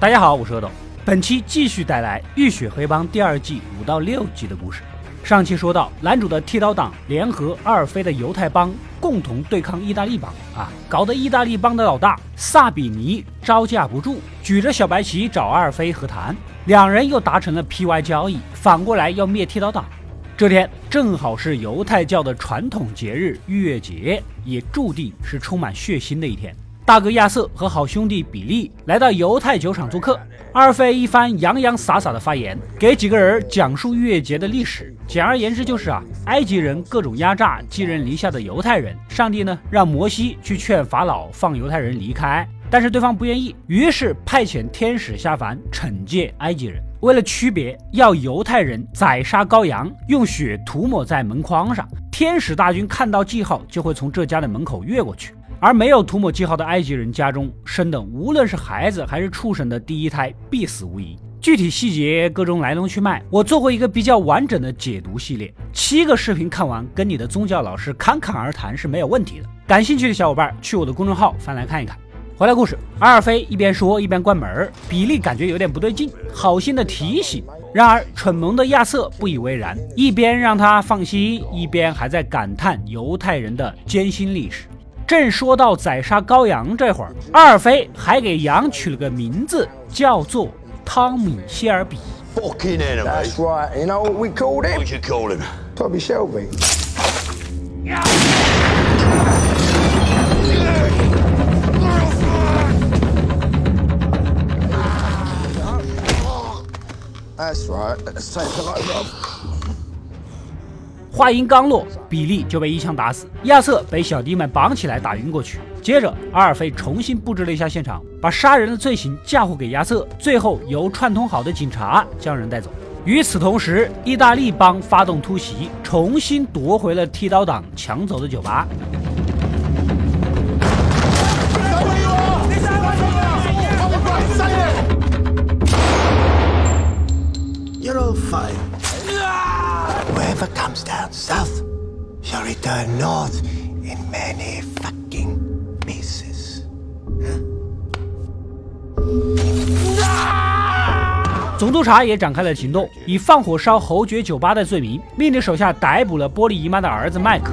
大家好，我是阿斗，本期继续带来《浴血黑帮》第二季五到六集的故事。上期说到，男主的剃刀党联合阿尔菲的犹太帮，共同对抗意大利帮啊，搞得意大利帮的老大萨比尼招架不住，举着小白旗找阿尔菲和谈，两人又达成了 PY 交易，反过来要灭剃刀党。这天正好是犹太教的传统节日逾越节，也注定是充满血腥的一天。大哥亚瑟和好兄弟比利来到犹太酒厂做客。二费一番洋洋洒洒的发言，给几个人讲述逾越节的历史。简而言之就是啊，埃及人各种压榨寄人篱下的犹太人。上帝呢，让摩西去劝法老放犹太人离开，但是对方不愿意，于是派遣天使下凡惩戒埃及人。为了区别，要犹太人宰杀羔羊，用血涂抹在门框上，天使大军看到记号就会从这家的门口越过去。而没有涂抹记号的埃及人家中生的，无论是孩子还是畜生的第一胎，必死无疑。具体细节、各种来龙去脉，我做过一个比较完整的解读系列，七个视频看完，跟你的宗教老师侃侃而谈是没有问题的。感兴趣的小伙伴去我的公众号翻来看一看。回来故事，阿尔菲一边说一边关门，比利感觉有点不对劲，好心的提醒。然而蠢萌的亚瑟不以为然，一边让他放心，一边还在感叹犹太人的艰辛历史。正说到宰杀羔羊这会儿，二飞还给羊取了个名字，叫做汤米·谢尔比 fucking and。That's right. You know what we called him? What you call him? Toby Shelby. That's right. Let's take a look, Rob. 话音刚落，比利就被一枪打死，亚瑟被小弟们绑起来打晕过去。接着，阿尔菲重新布置了一下现场，把杀人的罪行嫁祸给亚瑟，最后由串通好的警察将人带走。与此同时，意大利帮发动突袭，重新夺回了剃刀党抢走的酒吧。Whoever comes down south shall return north in many fucking pieces. 总督察也展开了行动，以放火烧侯爵酒吧的罪名，命令手下逮捕了玻璃姨妈的儿子麦克。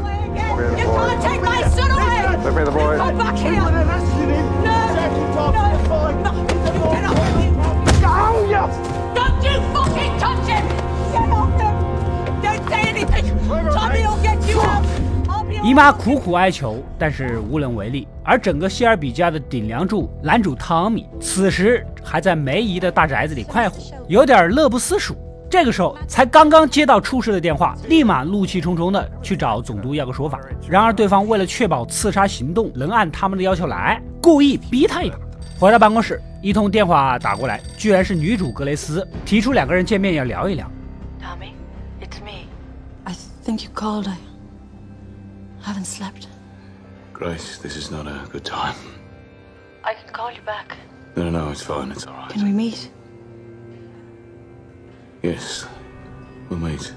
姨妈苦苦哀求，但是无能为力。而整个希尔比家的顶梁柱男主汤米，此时还在梅姨的大宅子里快活，有点乐不思蜀。这个时候才刚刚接到出事的电话，立马怒气冲冲的去找总督要个说法。然而对方为了确保刺杀行动能按他们的要求来，故意逼他一把。回到办公室，一通电话打过来，居然是女主格雷斯提出两个人见面要聊一聊。Tommy, it's me. I think you called. I haven't slept. Grace, this is not a good time. I can call you back. No, no, no, it's fine. It's all right. Can we meet? Yes, we'll meet.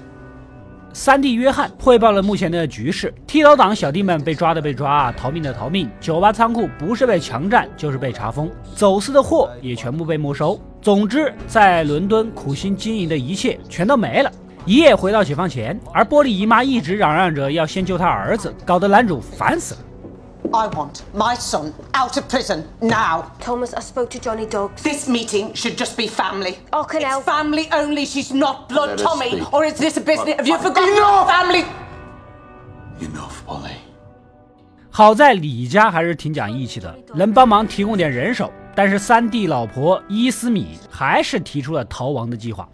三弟约翰汇报了目前的局势：剃刀党小弟们被抓的被抓，逃命的逃命，酒吧仓库不是被强占就是被查封，走私的货也全部被没收。总之，在伦敦苦心经营的一切全都没了。一夜回到解放前，而玻璃姨妈一直嚷嚷着要先救她儿子，搞得男主烦死了。I want my son out of prison now. Thomas, I spoke to Johnny Dogs. This meeting should just be family. Oh, can it's family only. She's not blood Let Tommy. Or is this a business? Have you forgotten Enough! family? Enough, Polly. 好在李家还是挺讲义气的，能帮忙提供点人手。但是三弟老婆伊斯米还是提出了逃亡的计划。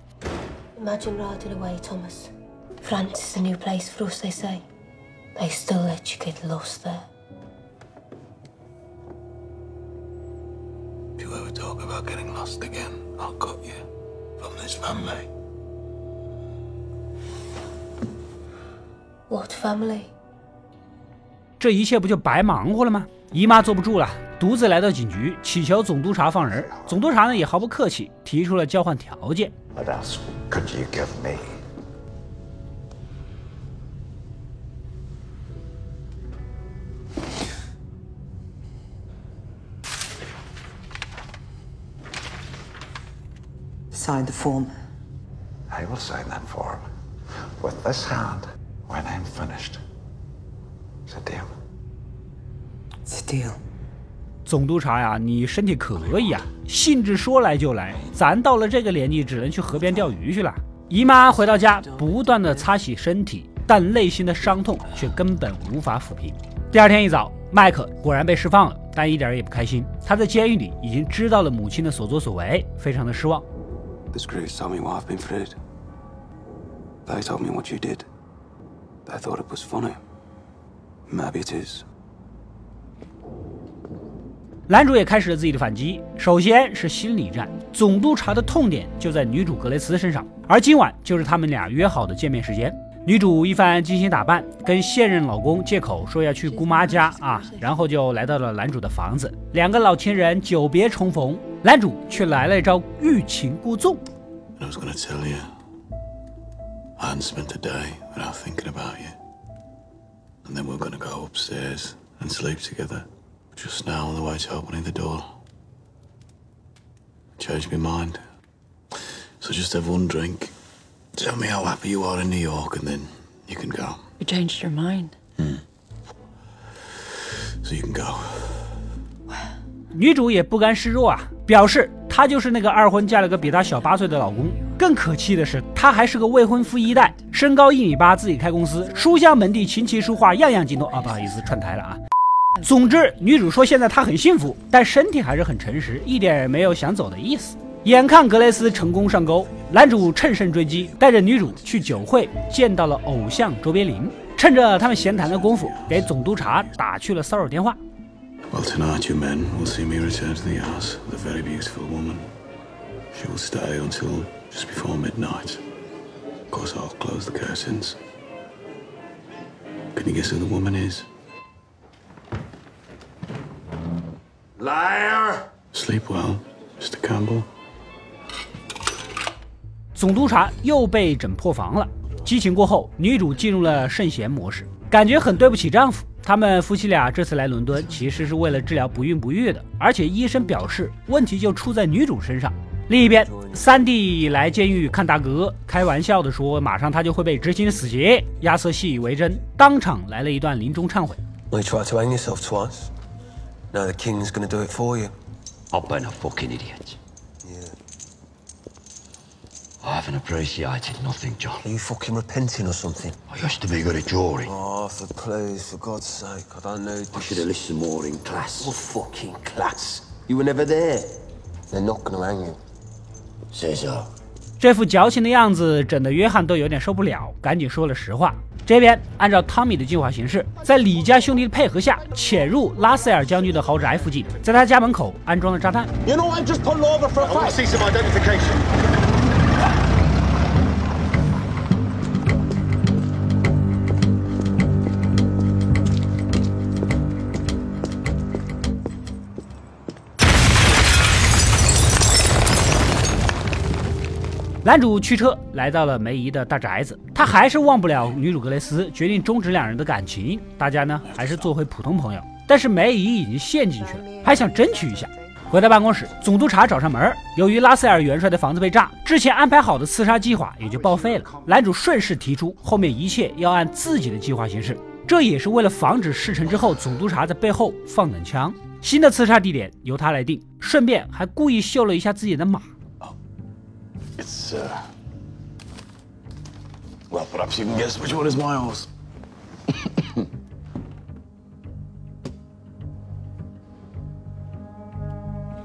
Imagine riding away, Thomas. France is a new place for us, they say. They still let you get lost there. If you ever talk about getting lost again, I'll cut you from this family. What family? 这一切不就白忙活了吗？ 姨妈坐不住了，独自来到警局，祈求总督察放人。总督察呢也毫不客气，提出了交换条件。What else could you give me? sign the form. I will sign that form with this hand when I'm finished. It's a deal. 总督察呀，你身体可以啊，兴致说来就来。咱到了这个年纪，只能去河边钓鱼去了。姨妈回到家，不断的擦洗身体，但内心的伤痛却根本无法抚平。第二天一早，麦克果然被释放了，但一点也不开心。他在监狱里已经知道了母亲的所作所为，非常的失望。The screws told me why I've been freed. They told me what you did. They thought it was funny. Maybe it is. 男主也开始了自己的反击，首先是心理战。总督察的痛点就在女主格雷斯身上，而今晚就是他们俩约好的见面时间。女主一番精心打扮，跟现任老公借口说要去姑妈家啊，然后就来到了男主的房子。两个老情人久别重逢，男主却来了一招欲擒故纵。I was gonna tell you. I hadn't spent a day without thinking about you. And then we're gonna go upstairs and sleep together. Just now on the way to opening the door. Changed my mind. So just have one drink. Tell me how happy you are in New York and then you can go. You changed your mind. So you can go. 女主也不甘示弱啊，表示她就是那个二婚嫁了个比她小八岁的老公。更可气的是，她还是个未婚富一代，身高一米八，自己开公司，书香门第，琴棋书画样样精通啊！不好意思，串台了啊。总之，女主说现在她很幸福，但身体还是很诚实，一点也没有想走的意思。眼看格雷斯成功上钩，男主乘胜追击，带着女主去酒会见到了偶像卓别林。趁着他们闲谈的功夫，给总督察打去了骚扰电话。Well, tonight you men will see me return to the house with a very beautiful woman. She will stay until just before midnight. Of course, I'll close the curtains. Can you guess who the woman is? Liar! Sleep well, Mr. Campbell. 总督察又被整破防了。激情过后，女主进入了圣贤模式，感觉很对不起丈夫。他们夫妻俩这次来伦敦，其实是为了治疗不孕不育的，而且医生表示问题就出在女主身上。另一边，三弟来监狱看大哥，开玩笑的说马上他就会被执行死刑。亚瑟信以为真，当场来了一段临终忏悔。You Now the king's gonna do it for you. I've been a fucking idiot. Yeah. I haven't appreciated nothing, John. Are you fucking repenting or something? I used to be good at drawing. Oh, Arthur, please, for God's sake, I don't need I should have listened more in class. What fucking class? You were never there. They're not gonna hang you. Says so. 这副矫情的样子，整得约翰都有点受不了，赶紧说了实话。这边按照汤米的计划行事，在李家兄弟的配合下，潜入拉塞尔将军的豪宅附近，在他家门口安装了炸弹。You know, 男主驱车来到了梅姨的大宅子，他还是忘不了女主格雷斯，决定终止两人的感情。大家呢还是做回普通朋友。但是梅姨已经陷进去了，还想争取一下。回到办公室，总督察找上门。由于拉塞尔元帅的房子被炸，之前安排好的刺杀计划也就报废了。男主顺势提出，后面一切要按自己的计划行事，这也是为了防止事成之后总督察在背后放冷枪。新的刺杀地点由他来定，顺便还故意秀了一下自己的马。It's, uh. Well, perhaps you can guess which one is my horse.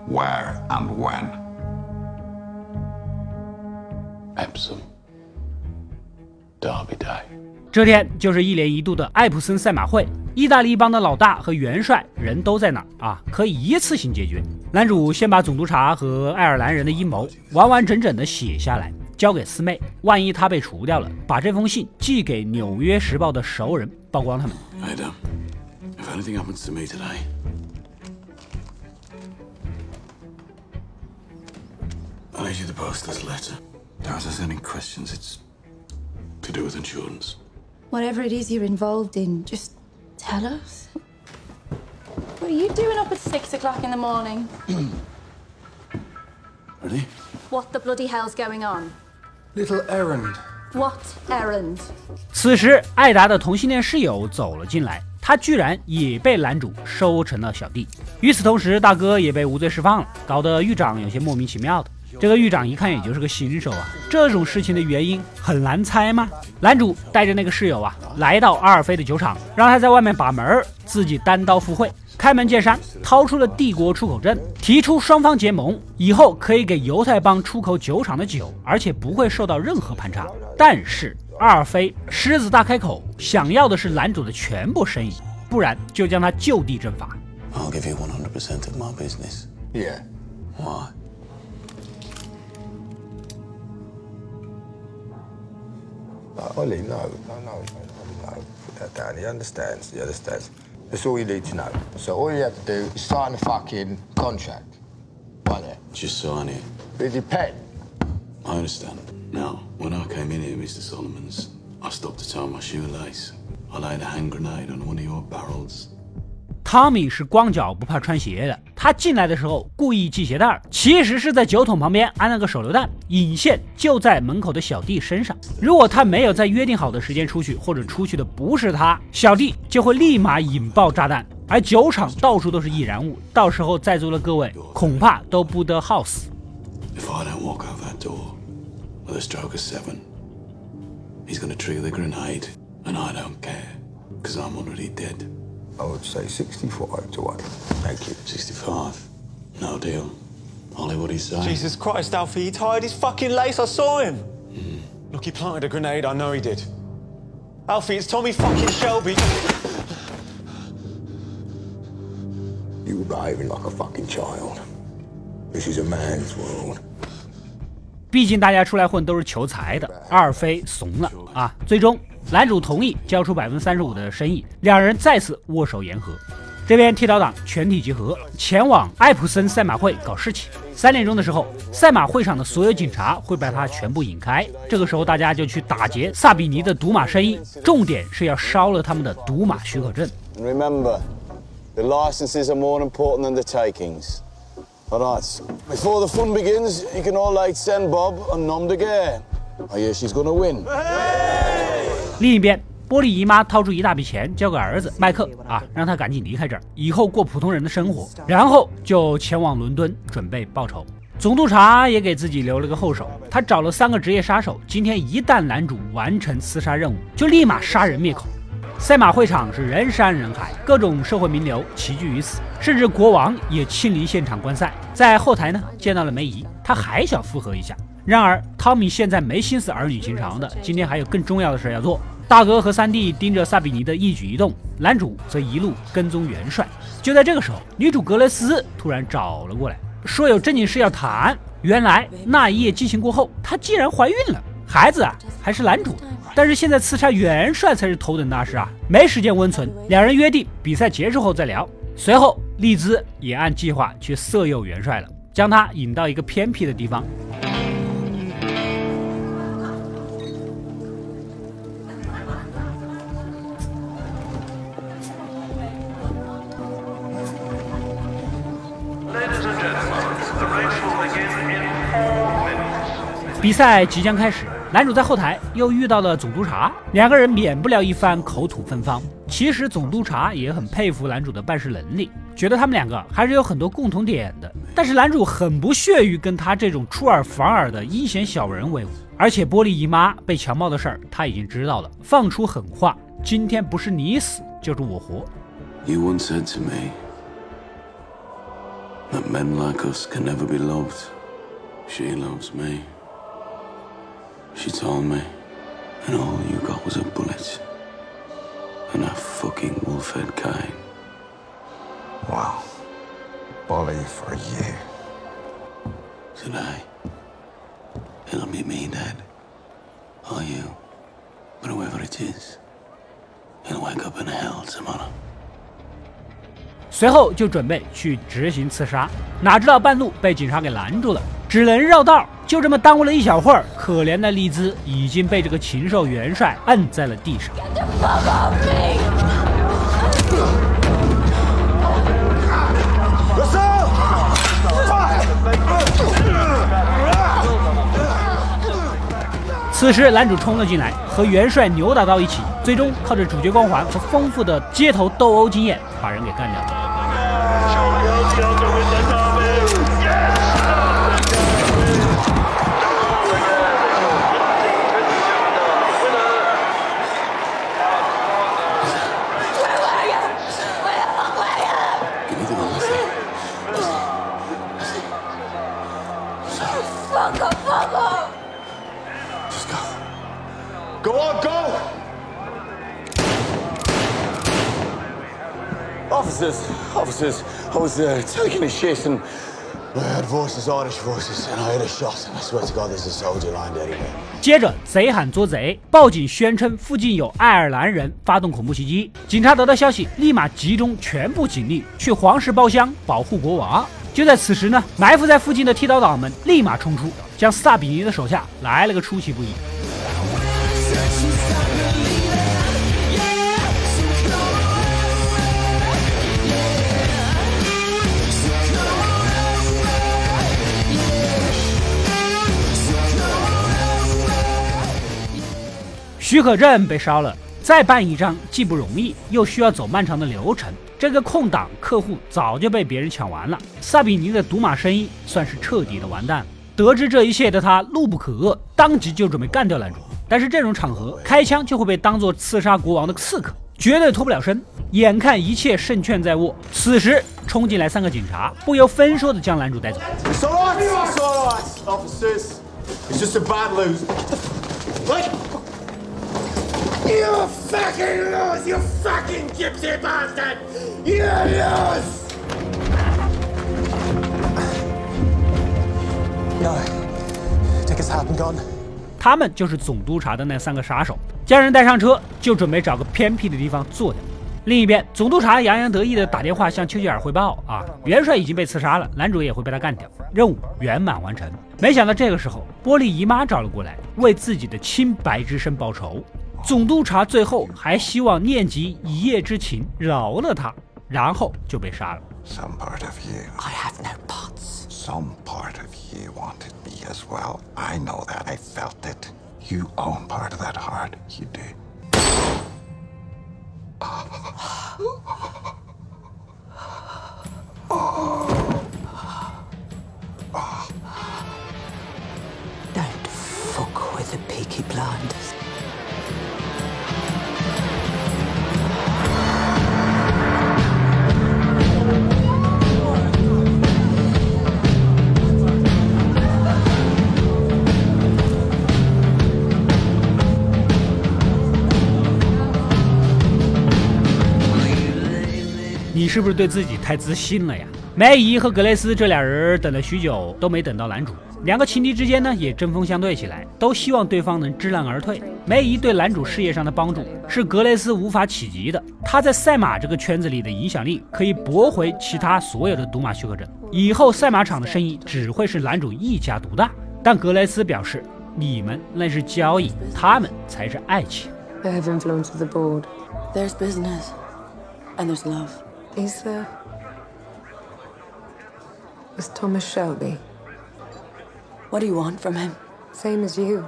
Where and when? Epsom. Derby Day. 这天就是一年一度的艾普森赛马会，意大利帮的老大和元帅人都在那儿啊，可以一次性解决。男主先把总督察和爱尔兰人的阴谋完完整整的写下来，交给四妹。万一他被除掉了，把这封信寄给《纽约时报》的熟人，曝光他们。Ada, if anything happens to me today, I need you to post this letter. Now, if there's any questions, it's to do with insurance. Whatever it is you're involved in, just tell us. What are you doing up at six o'clock in the morning? Ready? What the bloody hell's going on? Little errand. What errand? 此时，艾达的同性恋室友走了进来，他居然也被男主收成了小弟。与此同时，大哥也被无罪释放了，搞得狱长有些莫名其妙的。这个狱长一看也就是个新手啊，这种事情的原因很难猜吗？男主带着那个室友啊，来到阿尔菲的酒厂，让他在外面把门，自己单刀赴会。开门见山，掏出了帝国出口证，提出双方结盟以后可以给犹太邦出口酒厂的酒，而且不会受到任何盘查。但是阿尔菲狮子大开口，想要的是男主的全部生意，不然就将他就地正法。I'll give you one hundred percent of my business. Yeah. Why? Ollie, no, no, no, no, no. Put that down. He understands. He understands. That's all you need to know. So all you have to do is sign the fucking contract. Right there. Just sign it. With your pen. I understand. Now, when I came in here, Mr. Solomons, I stopped to tie my shoelace. I laid a hand grenade on one of your barrels. 汤米是光脚不怕穿鞋的。他进来的时候故意系鞋带儿，其实是在酒桶旁边安了个手榴弹，引线就在门口的小弟身上。如果他没有在约定好的时间出去，或者出去的不是他，小弟就会立马引爆炸弹。而酒厂到处都是易燃物，到时候在座的各位恐怕都不得好死。If I don't walk out that door with a stroke of seven, he's gonna trigger the grenade, and I don't care, because I'm already dead. I would say 65 to 1. Thank you. 65. No deal. Hollywood what do you say? Jesus Christ, Alfie, he tied his fucking lace. I saw him. Hmm. Look, he planted a grenade. I know he did. Alfie, it's Tommy fucking Shelby. You were behaving like a fucking child. This is a man's world. 毕竟大家出来混都是求财的，二飞怂了啊！最终，男主同意交出百分之三十五的生意，两人再次握手言和。这边剃刀党全体集合，前往艾普森赛马会搞事情。三点钟的时候，赛马会场的所有警察会把他全部引开。这个时候，大家就去打劫萨比尼的赌马生意，重点是要烧了他们的赌马许可证。Remember, the licenses are more important than the takings. All right. Before the fun begins, you can all like send Bob and nom de guerre. I hear she's gonna win. 另一边，玻璃姨妈掏出一大笔钱交给儿子麦克啊，让他赶紧离开这儿，以后过普通人的生活，然后就前往伦敦准备报仇。总督察也给自己留了个后手，他找了三个职业杀手，今天一旦男主完成刺杀任务，就立马杀人灭口。赛马会场是人山人海，各种社会名流齐聚于此，甚至国王也亲临现场观赛。在后台呢，见到了梅姨，他还想复合一下。然而，汤米现在没心思儿女情长的，今天还有更重要的事要做。大哥和三弟盯着萨比尼的一举一动，男主则一路跟踪元帅。就在这个时候，女主格雷斯突然找了过来，说有正经事要谈。原来那一夜激情过后，她竟然怀孕了，孩子啊还是男主。但是现在刺杀元帅才是头等大事啊，没时间温存。两人约定比赛结束后再聊。随后，丽兹也按计划去色诱元帅了，将他引到一个偏僻的地方。比赛即将开始，男主在后台又遇到了总督察，两个人免不了一番口吐芬芳。其实总督察也很佩服男主的办事能力，觉得他们两个还是有很多共同点的。但是男主很不屑于跟他这种出尔反尔的阴险小人为伍，而且玻璃姨妈被强暴的事儿他已经知道了，放出狠话：今天不是你死就是我活。You once said to me that men like us can never be loved. She loves me. She told me, and all you got was a bullet and a fucking wolf-head cane. Wow. Bully for you. Today, it'll be me dead, or you, but whoever it is, he'll wake up in hell tomorrow. 随后就准备去执行刺杀，哪知道半路被警察给拦住了，只能绕道。 就这么耽误了一小会儿，可怜的丽兹已经被这个禽兽元帅摁在了地上。此时男主冲了进来，和元帅扭打到一起，最终靠着主角光环和丰富的街头斗殴经验，把人给干掉了。Officers, officers, I was uh, taking a shit and I heard voices, Irish voices, and I heard a shot. And I swear to God, there's a soldier lying dead in there. 接着，贼喊捉贼，报警宣称附近有爱尔兰人发动恐怖袭击。警察得到消息，立马集中全部警力去皇室包厢保护国王。就在此时呢，埋伏在附近的剃刀党们立马冲出，将萨比尼的手下来了个出其不意。许可证被烧了，再办一张既不容易，又需要走漫长的流程。这个空档客户早就被别人抢完了，萨比尼的赌马生意算是彻底的完蛋。得知这一切的他怒不可遏，当即就准备干掉男主。但是这种场合开枪就会被当做刺杀国王的刺客，绝对脱不了身。眼看一切胜券在握，此时冲进来三个警察，不由分说的将男主带走。You fucking lose, you fucking gypsy bastard! You lose! No. Take his hat and gun. 他们就是总督察的那三个杀手，将人带上车，就准备找个偏僻的地方坐掉。另一边，总督察洋洋得意地打电话向丘吉尔汇报：啊，元帅已经被刺杀了，男主也会被他干掉，任务圆满完成。没想到这个时候，波利姨妈找了过来，为自己的清白之身报仇。总督察最后还希望念及一夜之情，饶了他，然后就被杀了。Some part of you. I have no parts. Some part of you wanted me as well. I know that. I felt it. You own part of that heart. You do. Don't fuck with the Peaky Blinders. 是不是对自己太自信了呀？梅姨和格雷斯这俩人等了许久都没等到男主，两个情敌之间呢也针锋相对起来，都希望对方能知难而退。梅姨对男主事业上的帮助是格雷斯无法企及的，他在赛马这个圈子里的影响力可以驳回其他所有的赌马许可证，以后赛马场的生意只会是男主一家独大。但格雷斯表示，你们那是交易，他们才是爱情。I have influence with the board. There's business. And there's love. Is there? Was Thomas Shelby? What do you want from him? Same as you.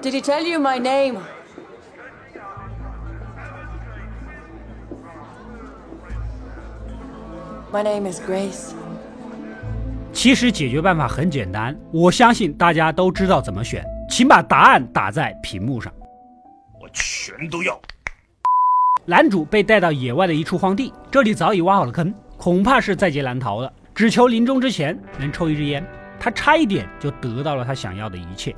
Did he tell you my name? My name is Grace. 其实解决办法很简单，我相信大家都知道怎么选，请把答案打在屏幕上。我全都要。男主被带到野外的一处荒地，这里早已挖好了坑，恐怕是在劫难逃了。只求临终之前能抽一支烟，他差一点就得到了他想要的一切。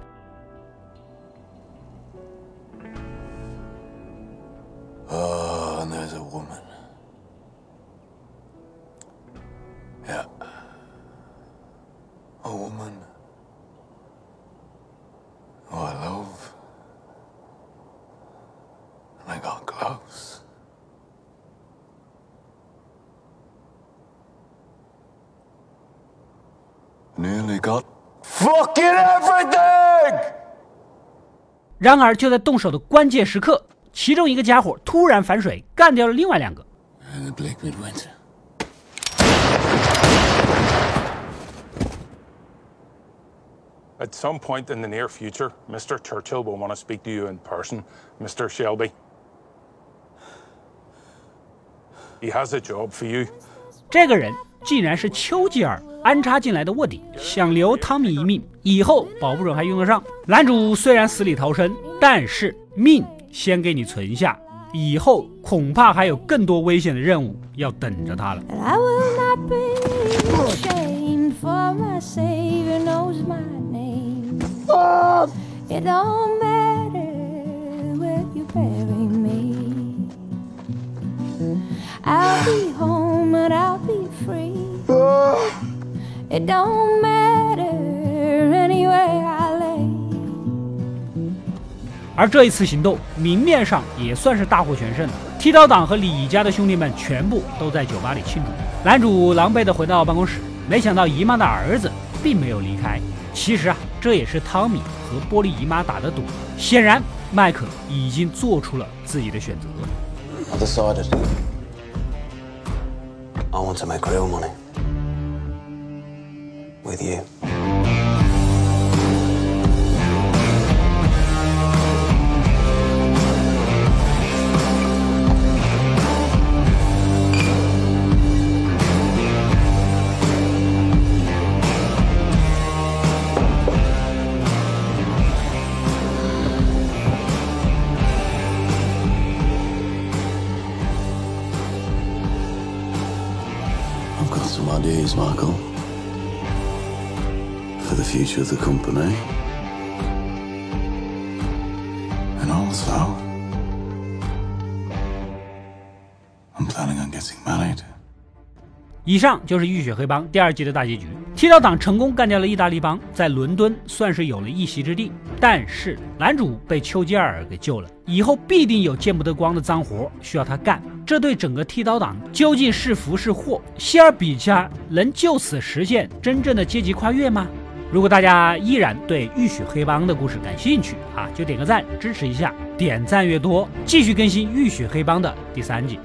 然而就在动手的关键时刻，其中一个家伙突然反水，干掉了另外两个。At some point in the near future, Mr. Churchill will want to speak to you in person, Mr. Shelby. He has a job for you. 这个人竟然是丘吉尔安插进来的卧底，想留汤米一命，以后保不准还用得上。男主虽然死里逃生，但是命先给你存下，以后恐怕还有更多危险的任务要等着他了。It don't matter anywhere I lay. 而这一次行动，明面上也算是大获全胜了。剃刀党和李家的兄弟们全部都在酒吧里庆祝。男主狼狈地回到办公室，没想到姨妈的儿子并没有离开。其实啊，这也是汤米和玻璃姨妈打的赌。显然，麦克已经做出了自己的选择。I've decided. I want to make real money. With you. Company. And also, I'm planning on getting married. 以上就是《浴血黑帮》第二季的大结局。剃刀党成功干掉了意大利帮，在伦敦算是有了一席之地。但是男主被丘吉尔给救了，以后必定有见不得光的脏活需要他干。这对整个剃刀党究竟是福是祸？希尔比家能就此实现真正的阶级跨越吗？如果大家依然对《浴血黑帮》的故事感兴趣啊，就点个赞支持一下，点赞越多，继续更新《浴血黑帮》的第三季。